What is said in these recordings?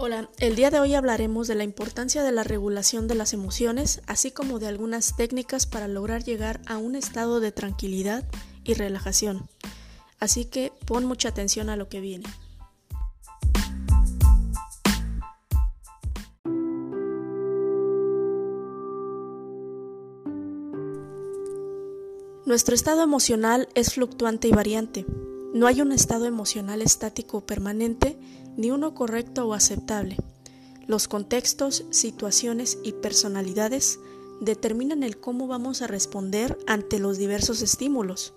Hola, el día de hoy hablaremos de la importancia de la regulación de las emociones, así como de algunas técnicas para lograr llegar a un estado de tranquilidad y relajación. Así que pon mucha atención a lo que viene. Nuestro estado emocional es fluctuante y variante. No hay un estado emocional estático o permanente, ni uno correcto o aceptable. Los contextos, situaciones y personalidades determinan el cómo vamos a responder ante los diversos estímulos.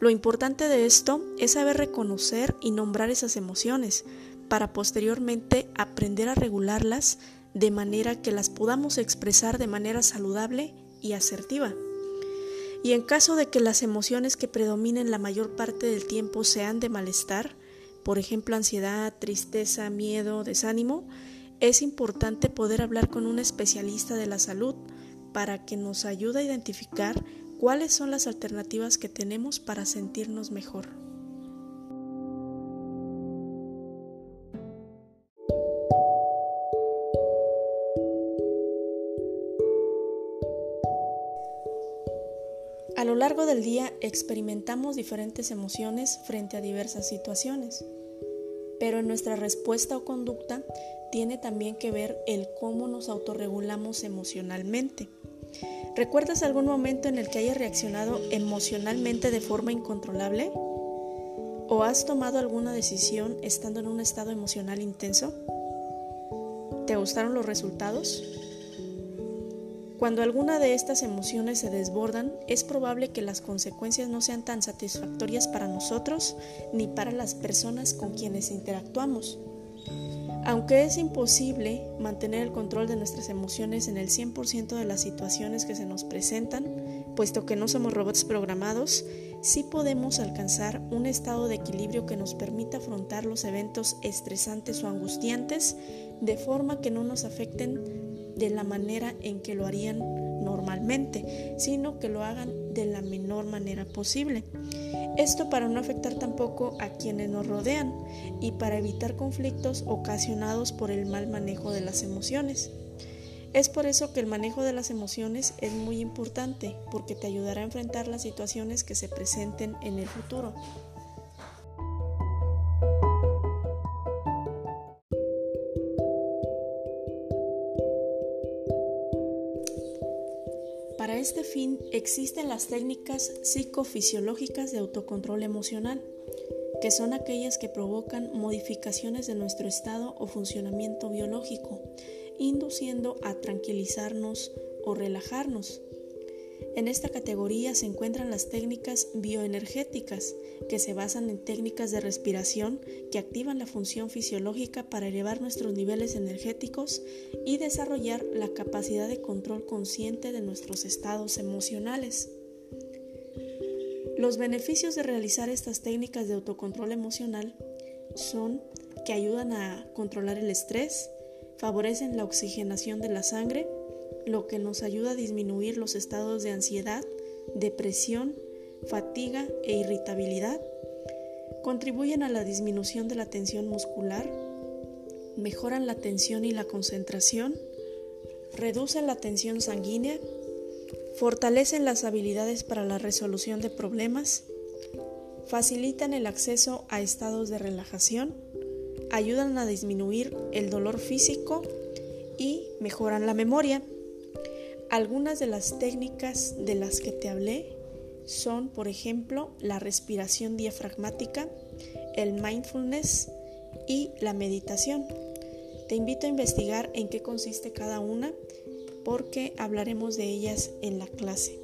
Lo importante de esto es saber reconocer y nombrar esas emociones para posteriormente aprender a regularlas de manera que las podamos expresar de manera saludable y asertiva. Y en caso de que las emociones que predominen la mayor parte del tiempo sean de malestar, por ejemplo ansiedad, tristeza, miedo, desánimo, es importante poder hablar con un especialista de la salud para que nos ayude a identificar cuáles son las alternativas que tenemos para sentirnos mejor. A lo largo del día experimentamos diferentes emociones frente a diversas situaciones, pero en nuestra respuesta o conducta tiene también que ver el cómo nos autorregulamos emocionalmente. ¿Recuerdas algún momento en el que hayas reaccionado emocionalmente de forma incontrolable? ¿O has tomado alguna decisión estando en un estado emocional intenso? ¿Te gustaron los resultados? Cuando alguna de estas emociones se desbordan, es probable que las consecuencias no sean tan satisfactorias para nosotros ni para las personas con quienes interactuamos. Aunque es imposible mantener el control de nuestras emociones en el 100% de las situaciones que se nos presentan, puesto que no somos robots programados, sí podemos alcanzar un estado de equilibrio que nos permita afrontar los eventos estresantes o angustiantes de forma que no nos afecten de la manera en que lo harían normalmente, sino que lo hagan de la menor manera posible. Esto para no afectar tampoco a quienes nos rodean y para evitar conflictos ocasionados por el mal manejo de las emociones. Es por eso que el manejo de las emociones es muy importante, porque te ayudará a enfrentar las situaciones que se presenten en el futuro. Este fin existen las técnicas psicofisiológicas de autocontrol emocional, que son aquellas que provocan modificaciones de nuestro estado o funcionamiento biológico, induciendo a tranquilizarnos o relajarnos. En esta categoría se encuentran las técnicas bioenergéticas, que se basan en técnicas de respiración que activan la función fisiológica para elevar nuestros niveles energéticos y desarrollar la capacidad de control consciente de nuestros estados emocionales. Los beneficios de realizar estas técnicas de autocontrol emocional son que ayudan a controlar el estrés, favorecen la oxigenación de la sangre, lo que nos ayuda a disminuir los estados de ansiedad, depresión, fatiga e irritabilidad, contribuyen a la disminución de la tensión muscular, mejoran la tensión y la concentración, reducen la tensión sanguínea, fortalecen las habilidades para la resolución de problemas, facilitan el acceso a estados de relajación, ayudan a disminuir el dolor físico y mejoran la memoria. Algunas de las técnicas de las que te hablé son, por ejemplo, la respiración diafragmática, el mindfulness y la meditación. Te invito a investigar en qué consiste cada una porque hablaremos de ellas en la clase.